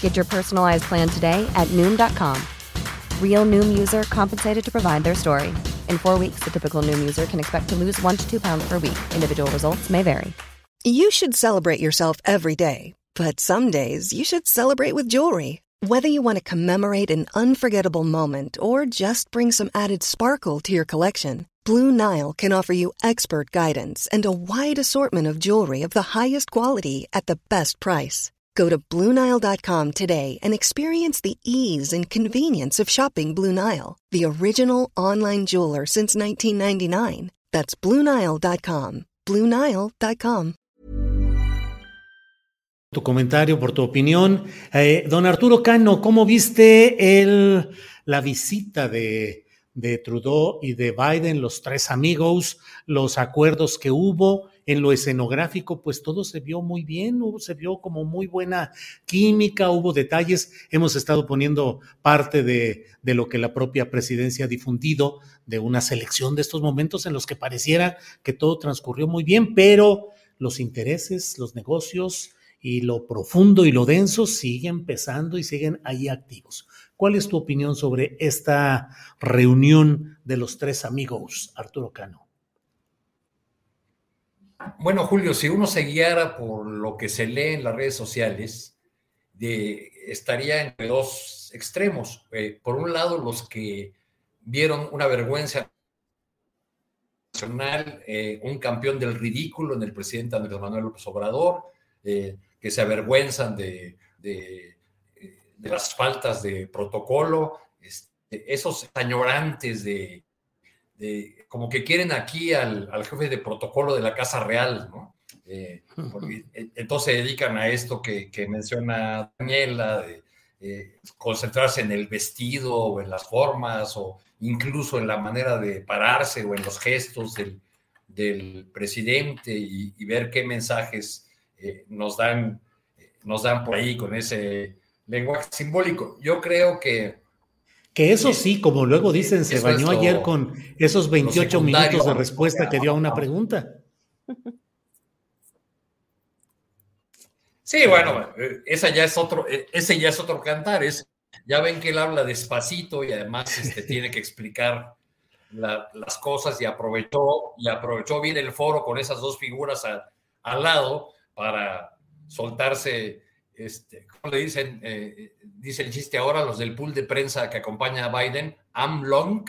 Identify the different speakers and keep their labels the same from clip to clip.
Speaker 1: Get your personalized plan today at Noom.com. Real Noom user compensated to provide their story. In four weeks, the typical Noom user can expect to lose one to two pounds per week. Individual results may vary.
Speaker 2: You should celebrate yourself every day, but some days you should celebrate with jewelry. Whether you want to commemorate an unforgettable moment or just bring some added sparkle to your collection, Blue Nile can offer you expert guidance and a wide assortment of jewelry of the highest quality at the best price. Go to BlueNile.com today and experience the ease and convenience of shopping Blue Nile, the original online jeweler since 1999. That's BlueNile.com. BlueNile.com.
Speaker 3: Tu comentario, por tu opinión. Eh, don Arturo Cano, ¿cómo viste el, la visita de, de Trudeau y de Biden, los tres amigos, los acuerdos que hubo? En lo escenográfico, pues todo se vio muy bien, se vio como muy buena química, hubo detalles, hemos estado poniendo parte de, de lo que la propia presidencia ha difundido, de una selección de estos momentos en los que pareciera que todo transcurrió muy bien, pero los intereses, los negocios y lo profundo y lo denso siguen pesando y siguen ahí activos. ¿Cuál es tu opinión sobre esta reunión de los tres amigos, Arturo Cano?
Speaker 4: Bueno, Julio, si uno se guiara por lo que se lee en las redes sociales, estaría entre dos extremos. Eh, por un lado, los que vieron una vergüenza nacional, eh, un campeón del ridículo en el presidente Andrés Manuel López Obrador, eh, que se avergüenzan de, de, las faltas de protocolo, este, esos añorantes de, como que quieren aquí al, jefe de protocolo de la Casa Real, ¿no? Eh, entonces se dedican a esto que, menciona Daniela, de eh, concentrarse en el vestido o en las formas o incluso en la manera de pararse o en los gestos del, presidente y, ver qué mensajes eh, nos, dan, nos dan por ahí con ese lenguaje simbólico. Yo creo que
Speaker 3: que eso sí, como luego dicen, se bañó ayer con esos 28 minutos de respuesta que dio a una pregunta.
Speaker 4: Sí, bueno, esa ya es otro, ese ya es otro cantar. Es, ya ven que él habla despacito y además este, tiene que explicar las cosas y aprovechó, y aprovechó bien el foro con esas dos figuras al lado para soltarse este, ¿cómo le dicen? Eh, dice el chiste ahora los del pool de prensa que acompaña a Biden, long,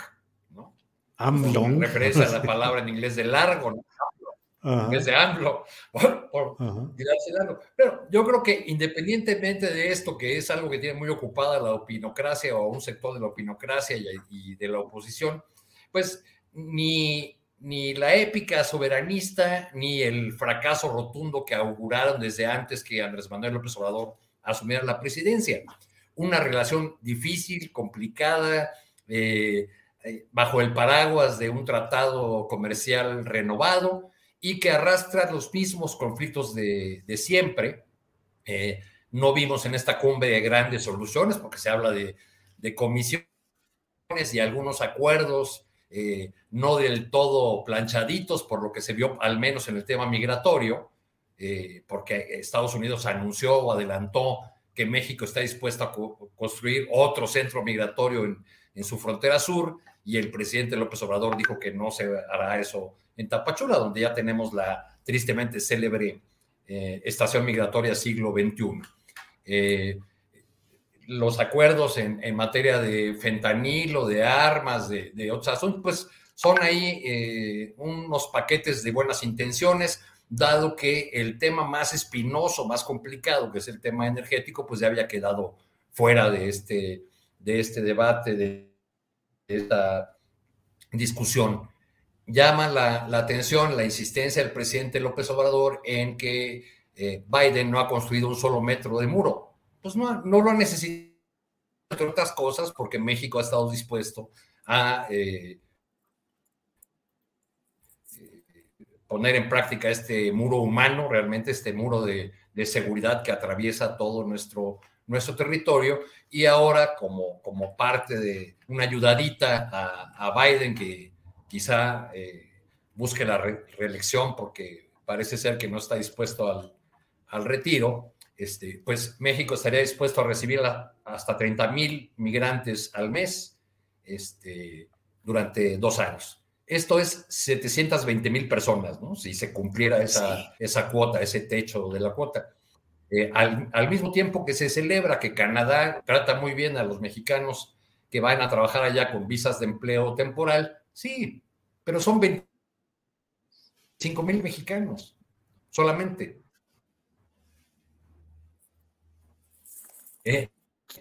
Speaker 4: ¿no?
Speaker 3: long.
Speaker 4: Referencia a la palabra en inglés de largo, ¿no? Inglés de AMLO, por, largo. Pero yo creo que independientemente de esto, que es algo que tiene muy ocupada la opinocracia o un sector de la opinocracia y de la oposición, pues ni ni la épica soberanista, ni el fracaso rotundo que auguraron desde antes que Andrés Manuel López Obrador asumiera la presidencia. Una relación difícil, complicada, eh, eh, bajo el paraguas de un tratado comercial renovado y que arrastra los mismos conflictos de, siempre. Eh, no vimos en esta cumbre de grandes soluciones porque se habla de, de comisiones y algunos acuerdos eh, no del todo planchaditos, por lo que se vio al menos en el tema migratorio, eh, porque Estados Unidos anunció o adelantó que México está dispuesto a construir otro centro migratorio en, su frontera sur y el presidente López Obrador dijo que no se hará eso en Tapachula, donde ya tenemos la tristemente célebre eh, estación migratoria siglo XXI los acuerdos en, materia de fentanilo, de armas, de, otros asuntos, pues son ahí eh, unos paquetes de buenas intenciones, dado que el tema más espinoso, más complicado, que es el tema energético, pues ya había quedado fuera de este, de este debate, de esta discusión. Llama la, atención la insistencia del presidente López Obrador en que eh, Biden no ha construido un solo metro de muro pues no, no lo ha necesitado, entre otras cosas, porque México ha estado dispuesto a eh, poner en práctica este muro humano, realmente este muro de, seguridad que atraviesa todo nuestro, nuestro territorio. Y ahora, como, como parte de una ayudadita a, Biden, que quizá eh, busque la reelección porque parece ser que no está dispuesto al, al retiro, este, pues México estaría dispuesto a recibir hasta 30 mil migrantes al mes este, durante dos años. Esto es 720 mil personas, ¿no? Si se cumpliera esa, esa cuota, ese techo de la cuota. Eh, al, mismo tiempo que se celebra que Canadá trata muy bien a los mexicanos que van a trabajar allá con visas de empleo temporal, sí, pero son 25 mil mexicanos solamente. Eh,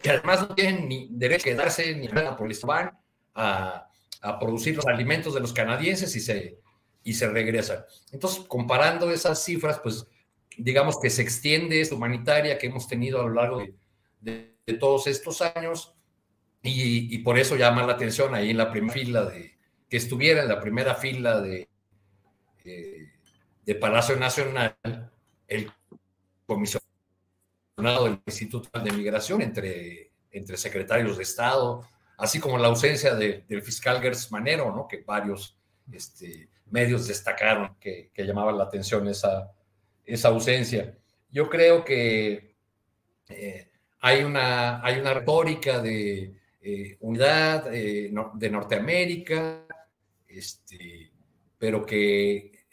Speaker 4: que además no tienen ni derecho a quedarse ni a la policía, van a a producir los alimentos de los canadienses y se, y se regresan. Entonces, comparando esas cifras, pues digamos que se extiende esta humanitaria que hemos tenido a lo largo de, todos estos años y, por eso llama la atención ahí en la primera fila de que estuviera en la primera fila de, eh, de Palacio Nacional el comisionado del Instituto de Migración entre, entre secretarios de Estado, así como la ausencia del fiscal Gers Manero, ¿no? que varios este, medios destacaron que, que llamaban la atención esa, esa ausencia. Yo creo que eh, hay, una, hay una retórica de eh, unidad eh, de Norteamérica, este, pero que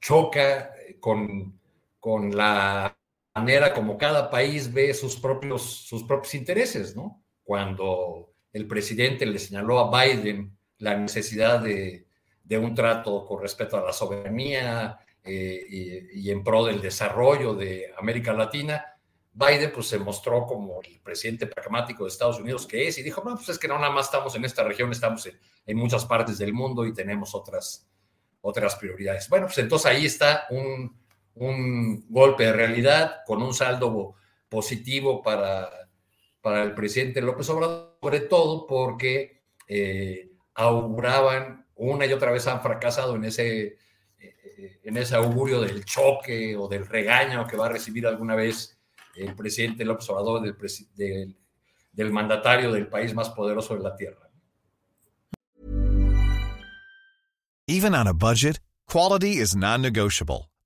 Speaker 4: choca con, con la manera como cada país ve sus propios, sus propios intereses, ¿no? cuando el presidente le señaló a Biden la necesidad de, un trato con respecto a la soberanía eh, y, en pro del desarrollo de América Latina, Biden pues se mostró como el presidente pragmático de Estados Unidos que es y dijo, no, pues es que no nada más estamos en esta región, estamos en, muchas partes del mundo y tenemos otras, otras prioridades. Bueno, pues entonces ahí está un, un golpe de realidad con un saldo positivo para para el presidente López Obrador, sobre todo porque eh, auguraban, una y otra vez han fracasado en ese, eh, en ese augurio del choque o del regaño que va a recibir alguna vez el presidente López Obrador del, del, del mandatario del país más poderoso de la tierra.
Speaker 5: Even on a budget, quality is non-negotiable.